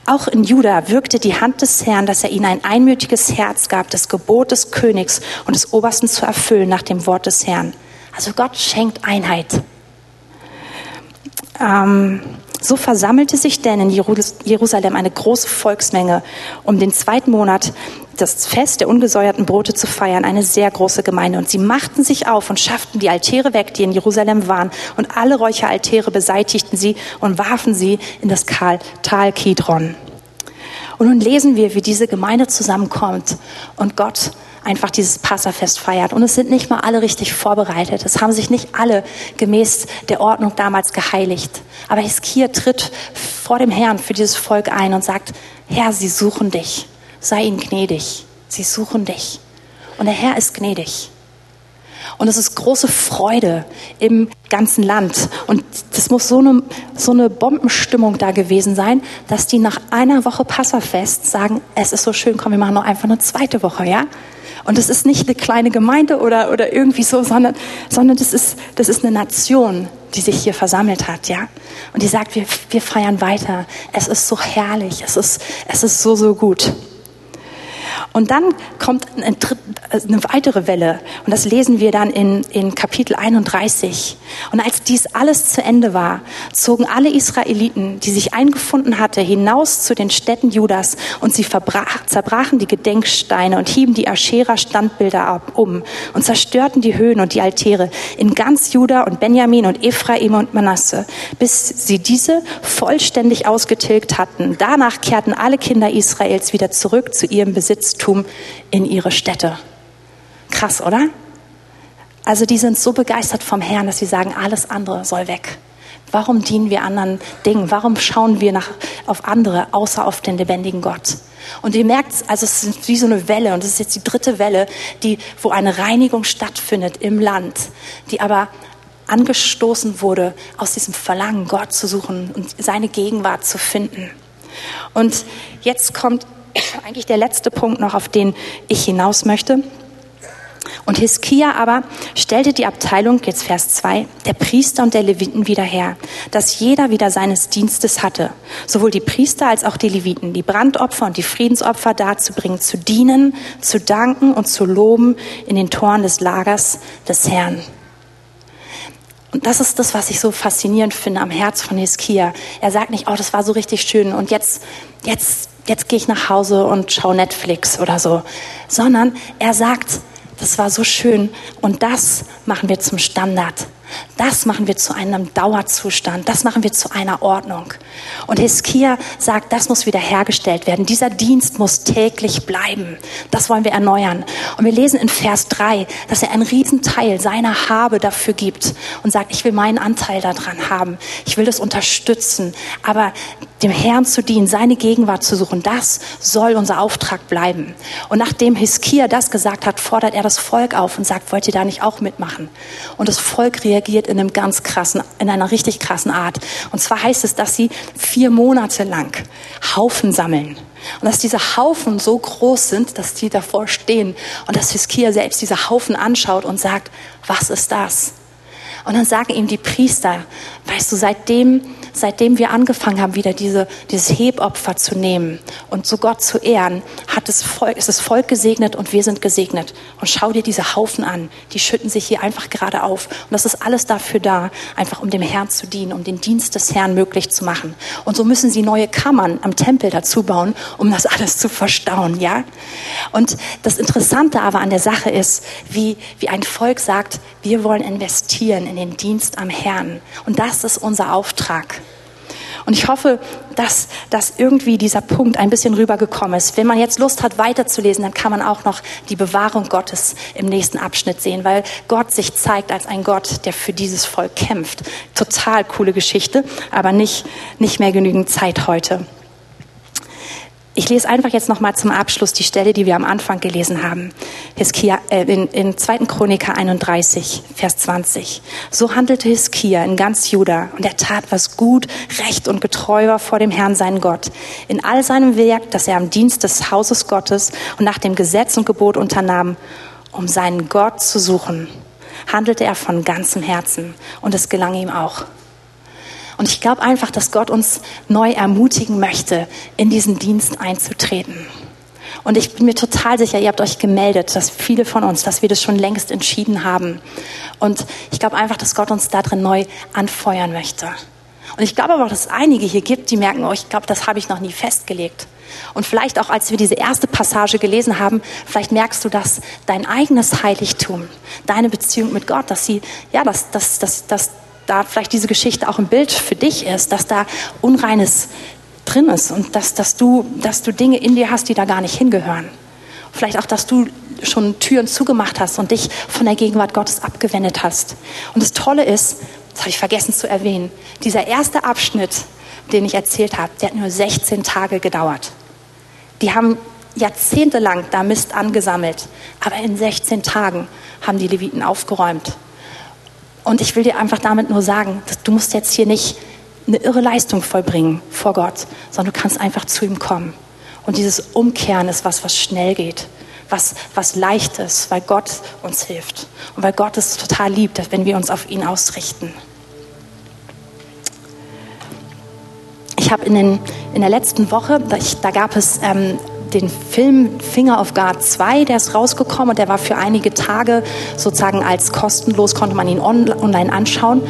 Auch in Juda wirkte die Hand des Herrn, dass er ihnen ein einmütiges Herz gab, das Gebot des Königs und des Obersten zu erfüllen nach dem Wort des Herrn. Also Gott schenkt Einheit. Ähm, so versammelte sich denn in Jerusalem eine große Volksmenge, um den zweiten Monat das Fest der ungesäuerten Brote zu feiern, eine sehr große Gemeinde. Und sie machten sich auf und schafften die Altäre weg, die in Jerusalem waren. Und alle Räucheraltäre beseitigten sie und warfen sie in das Tal Kidron. Und nun lesen wir, wie diese Gemeinde zusammenkommt und Gott einfach dieses Passafest feiert. Und es sind nicht mal alle richtig vorbereitet. Es haben sich nicht alle gemäß der Ordnung damals geheiligt. Aber Hiskia tritt vor dem Herrn für dieses Volk ein und sagt, Herr, sie suchen dich sei ihnen gnädig. Sie suchen dich. und der Herr ist gnädig. Und es ist große Freude im ganzen Land. Und das muss so eine, so eine Bombenstimmung da gewesen sein, dass die nach einer Woche Passafest sagen, es ist so schön, komm, wir machen noch einfach eine zweite Woche, ja? Und es ist nicht eine kleine Gemeinde oder, oder irgendwie so, sondern, sondern das ist, das ist eine Nation, die sich hier versammelt hat, ja? Und die sagt, wir, wir feiern weiter. Es ist so herrlich. Es ist, es ist so, so gut. Und dann kommt eine, eine, weitere Welle und das lesen wir dann in, in Kapitel 31. Und als dies alles zu Ende war, zogen alle Israeliten, die sich eingefunden hatte, hinaus zu den Städten Judas und sie verbrach, zerbrachen die Gedenksteine und hieben die Aschera-Standbilder um und zerstörten die Höhen und die Altäre in ganz Juda und Benjamin und Ephraim und Manasse, bis sie diese vollständig ausgetilgt hatten. Danach kehrten alle Kinder Israels wieder zurück zu ihrem Besitz Besitztum in ihre Städte. Krass, oder? Also die sind so begeistert vom Herrn, dass sie sagen, alles andere soll weg. Warum dienen wir anderen Dingen? Warum schauen wir nach, auf andere, außer auf den lebendigen Gott? Und ihr merkt, also es ist wie so eine Welle, und es ist jetzt die dritte Welle, die, wo eine Reinigung stattfindet im Land, die aber angestoßen wurde aus diesem Verlangen, Gott zu suchen und seine Gegenwart zu finden. Und jetzt kommt eigentlich der letzte Punkt noch, auf den ich hinaus möchte. Und Hiskia aber stellte die Abteilung, jetzt Vers 2, der Priester und der Leviten wieder her, dass jeder wieder seines Dienstes hatte, sowohl die Priester als auch die Leviten, die Brandopfer und die Friedensopfer darzubringen, zu dienen, zu danken und zu loben in den Toren des Lagers des Herrn. Und das ist das, was ich so faszinierend finde am Herz von Hiskia. Er sagt nicht, oh, das war so richtig schön und jetzt, jetzt jetzt gehe ich nach Hause und schaue Netflix oder so, sondern er sagt, das war so schön und das machen wir zum Standard. Das machen wir zu einem Dauerzustand. Das machen wir zu einer Ordnung. Und Hiskia sagt, das muss wiederhergestellt werden. Dieser Dienst muss täglich bleiben. Das wollen wir erneuern. Und wir lesen in Vers 3, dass er einen Riesenteil seiner Habe dafür gibt und sagt, ich will meinen Anteil daran haben. Ich will das unterstützen. Aber dem Herrn zu dienen, seine Gegenwart zu suchen, das soll unser Auftrag bleiben. Und nachdem Hiskia das gesagt hat, fordert er das Volk auf und sagt, wollt ihr da nicht auch mitmachen? Und das Volk reagiert in einem ganz krassen, in einer richtig krassen Art. Und zwar heißt es, dass sie vier Monate lang Haufen sammeln. Und dass diese Haufen so groß sind, dass die davor stehen und dass Hiskia selbst diese Haufen anschaut und sagt, was ist das? Und dann sagen ihm die Priester, weißt du, seitdem seitdem wir angefangen haben, wieder diese, dieses Hebopfer zu nehmen und zu Gott zu ehren, hat das Volk, ist das Volk gesegnet und wir sind gesegnet. Und schau dir diese Haufen an. Die schütten sich hier einfach gerade auf. Und das ist alles dafür da, einfach um dem Herrn zu dienen, um den Dienst des Herrn möglich zu machen. Und so müssen sie neue Kammern am Tempel dazu bauen, um das alles zu verstauen, ja? Und das Interessante aber an der Sache ist, wie, wie ein Volk sagt, wir wollen investieren in den Dienst am Herrn. Und das ist unser Auftrag. Und ich hoffe, dass, dass irgendwie dieser Punkt ein bisschen rübergekommen ist. Wenn man jetzt Lust hat, weiterzulesen, dann kann man auch noch die Bewahrung Gottes im nächsten Abschnitt sehen, weil Gott sich zeigt als ein Gott, der für dieses Volk kämpft. Total coole Geschichte, aber nicht, nicht mehr genügend Zeit heute. Ich lese einfach jetzt nochmal zum Abschluss die Stelle, die wir am Anfang gelesen haben. Hiskia, äh, in, in 2. Chroniker 31, Vers 20. So handelte Hiskia in ganz Juda und er tat, was gut, recht und getreu war vor dem Herrn, seinen Gott. In all seinem Werk, das er am Dienst des Hauses Gottes und nach dem Gesetz und Gebot unternahm, um seinen Gott zu suchen, handelte er von ganzem Herzen und es gelang ihm auch. Und ich glaube einfach, dass Gott uns neu ermutigen möchte, in diesen Dienst einzutreten. Und ich bin mir total sicher, ihr habt euch gemeldet, dass viele von uns, dass wir das schon längst entschieden haben. Und ich glaube einfach, dass Gott uns da drin neu anfeuern möchte. Und ich glaube aber auch, dass es einige hier gibt, die merken, oh, ich glaube, das habe ich noch nie festgelegt. Und vielleicht auch, als wir diese erste Passage gelesen haben, vielleicht merkst du, dass dein eigenes Heiligtum, deine Beziehung mit Gott, dass sie, ja, dass, dass, dass, dass da vielleicht diese Geschichte auch ein Bild für dich ist, dass da Unreines drin ist und dass, dass, du, dass du Dinge in dir hast, die da gar nicht hingehören. Vielleicht auch, dass du schon Türen zugemacht hast und dich von der Gegenwart Gottes abgewendet hast. Und das Tolle ist, das habe ich vergessen zu erwähnen, dieser erste Abschnitt, den ich erzählt habe, der hat nur 16 Tage gedauert. Die haben jahrzehntelang da Mist angesammelt. Aber in 16 Tagen haben die Leviten aufgeräumt. Und ich will dir einfach damit nur sagen, du musst jetzt hier nicht eine irre Leistung vollbringen vor Gott, sondern du kannst einfach zu ihm kommen. Und dieses Umkehren ist was, was schnell geht, was, was leicht ist, weil Gott uns hilft und weil Gott es total liebt, wenn wir uns auf ihn ausrichten. Ich habe in, in der letzten Woche, da, ich, da gab es ähm, den Film Finger of God 2, der ist rausgekommen und der war für einige Tage sozusagen als kostenlos, konnte man ihn online anschauen.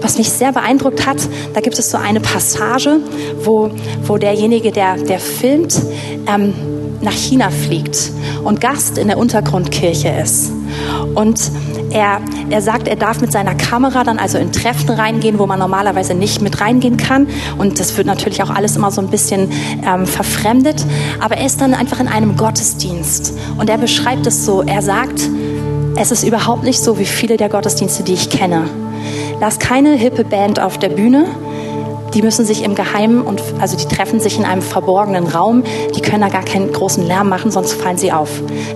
Was mich sehr beeindruckt hat, da gibt es so eine Passage, wo, wo derjenige, der, der filmt, ähm, nach China fliegt und Gast in der Untergrundkirche ist. Und er, er sagt, er darf mit seiner Kamera dann also in Treffen reingehen, wo man normalerweise nicht mit reingehen kann. Und das wird natürlich auch alles immer so ein bisschen ähm, verfremdet. Aber er ist dann einfach in einem Gottesdienst. Und er beschreibt es so. Er sagt, es ist überhaupt nicht so wie viele der Gottesdienste, die ich kenne. Lass keine hippe Band auf der Bühne, die müssen sich im Geheimen und also die treffen sich in einem verborgenen Raum. Die können da gar keinen großen Lärm machen, sonst fallen sie auf.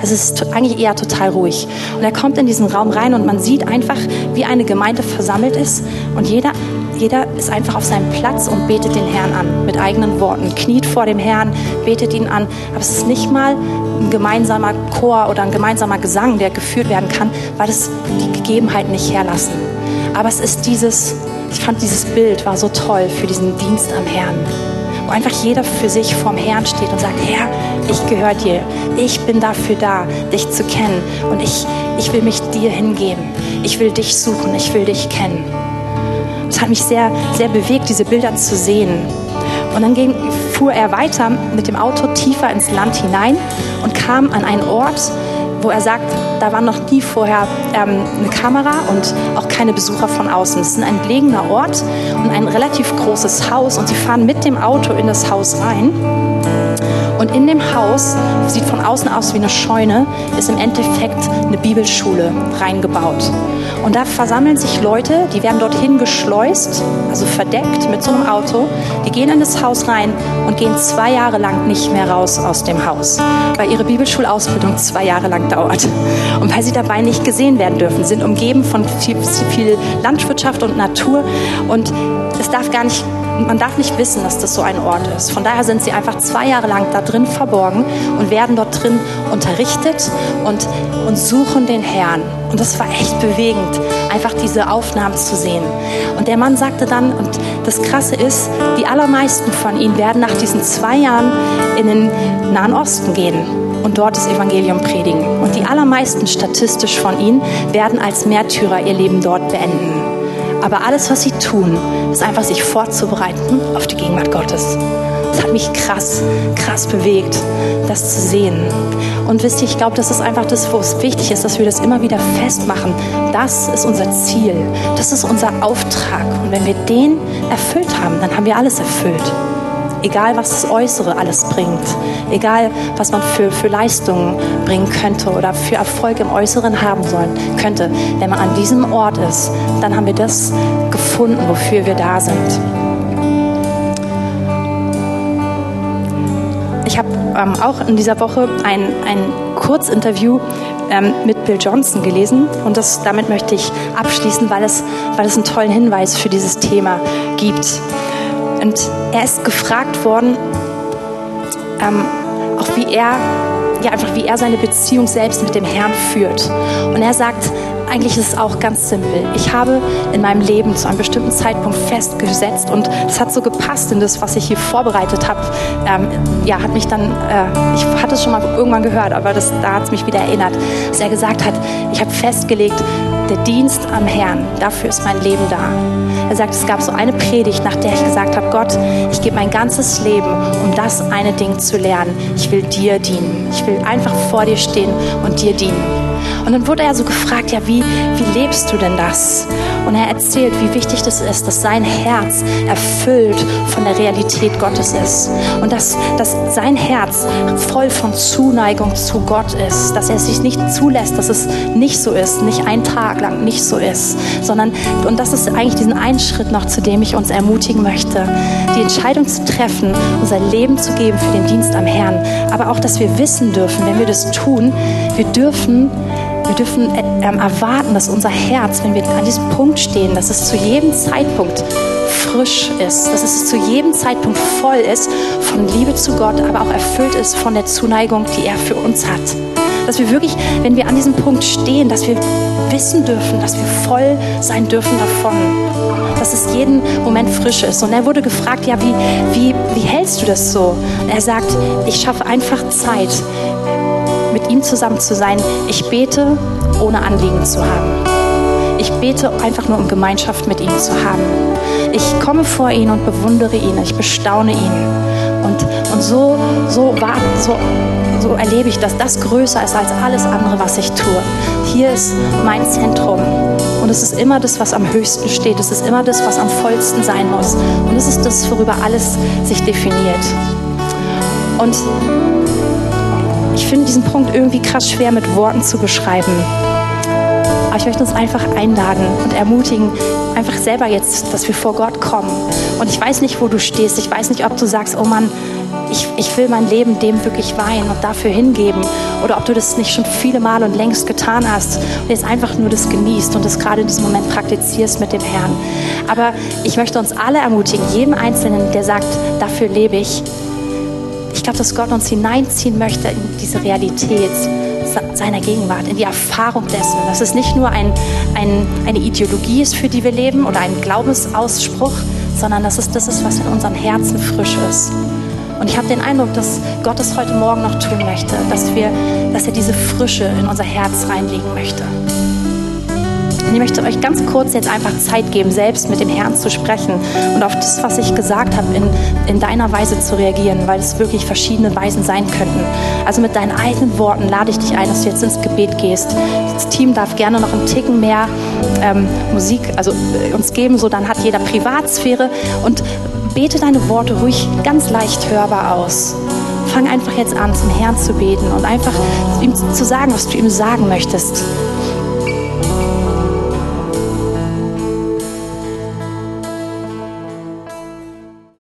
Es ist eigentlich eher total ruhig. Und er kommt in diesen Raum rein und man sieht einfach, wie eine Gemeinde versammelt ist und jeder jeder ist einfach auf seinem Platz und betet den Herrn an mit eigenen Worten, kniet vor dem Herrn, betet ihn an. Aber es ist nicht mal ein gemeinsamer Chor oder ein gemeinsamer Gesang, der geführt werden kann, weil es die Gegebenheiten nicht herlassen. Aber es ist dieses ich fand dieses Bild war so toll für diesen Dienst am Herrn. Wo einfach jeder für sich vorm Herrn steht und sagt, Herr, ich gehöre dir. Ich bin dafür da, dich zu kennen. Und ich, ich will mich dir hingeben. Ich will dich suchen. Ich will dich kennen. Es hat mich sehr, sehr bewegt, diese Bilder zu sehen. Und dann ging, fuhr er weiter mit dem Auto tiefer ins Land hinein und kam an einen Ort, wo er sagt, da war noch nie vorher ähm, eine Kamera und auch keine Besucher von außen. Es ist ein entlegener Ort und ein relativ großes Haus und sie fahren mit dem Auto in das Haus rein. Und in dem Haus, sieht von außen aus wie eine Scheune, ist im Endeffekt eine Bibelschule reingebaut. Und da versammeln sich Leute, die werden dorthin geschleust, also verdeckt mit so einem Auto. Die gehen in das Haus rein und gehen zwei Jahre lang nicht mehr raus aus dem Haus, weil ihre Bibelschulausbildung zwei Jahre lang dauert. Und weil sie dabei nicht gesehen werden dürfen, sind umgeben von viel, viel Landwirtschaft und Natur. Und es darf gar nicht man darf nicht wissen, dass das so ein Ort ist. Von daher sind sie einfach zwei Jahre lang da drin verborgen und werden dort drin unterrichtet und, und suchen den Herrn. Und das war echt bewegend, einfach diese Aufnahmen zu sehen. Und der Mann sagte dann, und das Krasse ist, die allermeisten von ihnen werden nach diesen zwei Jahren in den Nahen Osten gehen und dort das Evangelium predigen. Und die allermeisten statistisch von ihnen werden als Märtyrer ihr Leben dort beenden. Aber alles, was sie tun, ist einfach sich vorzubereiten auf die Gegenwart Gottes. Das hat mich krass, krass bewegt, das zu sehen. Und wisst ihr, ich glaube, das ist einfach das, wo es wichtig ist, dass wir das immer wieder festmachen. Das ist unser Ziel. Das ist unser Auftrag. Und wenn wir den erfüllt haben, dann haben wir alles erfüllt. Egal, was das Äußere alles bringt, egal, was man für, für Leistungen bringen könnte oder für Erfolg im Äußeren haben sollen könnte, wenn man an diesem Ort ist, dann haben wir das gefunden, wofür wir da sind. Ich habe ähm, auch in dieser Woche ein, ein Kurzinterview ähm, mit Bill Johnson gelesen und das, damit möchte ich abschließen, weil es, weil es einen tollen Hinweis für dieses Thema gibt. Und er ist gefragt worden, ähm, auch wie er, ja, einfach wie er seine Beziehung selbst mit dem Herrn führt. Und er sagt, eigentlich ist es auch ganz simpel. Ich habe in meinem Leben zu einem bestimmten Zeitpunkt festgesetzt und das hat so gepasst in das, was ich hier vorbereitet habe. Ähm, ja, hat mich dann, äh, ich hatte es schon mal irgendwann gehört, aber das, da hat es mich wieder erinnert, dass er gesagt hat, ich habe festgelegt, der Dienst am Herrn, dafür ist mein Leben da. Er sagt, es gab so eine Predigt, nach der ich gesagt habe, Gott, ich gebe mein ganzes Leben, um das eine Ding zu lernen. Ich will dir dienen. Ich will einfach vor dir stehen und dir dienen. Und dann wurde er so gefragt, ja, wie, wie lebst du denn das? Und er erzählt, wie wichtig das ist, dass sein Herz erfüllt von der Realität Gottes ist. Und dass, dass sein Herz voll von Zuneigung zu Gott ist. Dass er sich nicht zulässt, dass es nicht so ist, nicht einen Tag lang nicht so ist. Sondern, und das ist eigentlich diesen einen Schritt noch, zu dem ich uns ermutigen möchte, die Entscheidung zu treffen, unser Leben zu geben für den Dienst am Herrn. Aber auch, dass wir wissen dürfen, wenn wir das tun, wir dürfen dürfen ähm, erwarten, dass unser Herz, wenn wir an diesem Punkt stehen, dass es zu jedem Zeitpunkt frisch ist, dass es zu jedem Zeitpunkt voll ist von Liebe zu Gott, aber auch erfüllt ist von der Zuneigung, die er für uns hat. Dass wir wirklich, wenn wir an diesem Punkt stehen, dass wir wissen dürfen, dass wir voll sein dürfen davon. Dass es jeden Moment frisch ist. Und er wurde gefragt, ja, wie, wie, wie hältst du das so? Und er sagt, ich schaffe einfach Zeit, mit ihm zusammen zu sein. Ich bete, ohne Anliegen zu haben. Ich bete einfach nur, um Gemeinschaft mit ihm zu haben. Ich komme vor ihn und bewundere ihn, ich bestaune ihn. Und, und so, so, war, so, so erlebe ich, dass das größer ist als alles andere, was ich tue. Hier ist mein Zentrum. Und es ist immer das, was am höchsten steht. Es ist immer das, was am vollsten sein muss. Und es ist das, worüber alles sich definiert. Und ich finde diesen Punkt irgendwie krass schwer mit Worten zu beschreiben. Aber ich möchte uns einfach einladen und ermutigen, einfach selber jetzt, dass wir vor Gott kommen. Und ich weiß nicht, wo du stehst. Ich weiß nicht, ob du sagst, oh Mann, ich, ich will mein Leben dem wirklich weihen und dafür hingeben. Oder ob du das nicht schon viele Male und längst getan hast und jetzt einfach nur das genießt und das gerade in diesem Moment praktizierst mit dem Herrn. Aber ich möchte uns alle ermutigen, jedem Einzelnen, der sagt, dafür lebe ich, ich glaube, dass Gott uns hineinziehen möchte in diese Realität seiner Gegenwart, in die Erfahrung dessen, dass es nicht nur ein, ein, eine Ideologie ist, für die wir leben oder ein Glaubensausspruch, sondern dass es das ist, was in unserem Herzen frisch ist. Und ich habe den Eindruck, dass Gott es heute Morgen noch tun möchte, dass, wir, dass er diese Frische in unser Herz reinlegen möchte. Und ich möchte euch ganz kurz jetzt einfach Zeit geben, selbst mit dem Herrn zu sprechen und auf das, was ich gesagt habe, in, in deiner Weise zu reagieren, weil es wirklich verschiedene Weisen sein könnten. Also mit deinen eigenen Worten lade ich dich ein, dass du jetzt ins Gebet gehst. Das Team darf gerne noch einen Ticken mehr ähm, Musik also, äh, uns geben, so dann hat jeder Privatsphäre und bete deine Worte ruhig ganz leicht hörbar aus fang einfach jetzt an, zum Herrn zu beten und einfach ihm zu sagen, was du ihm sagen möchtest.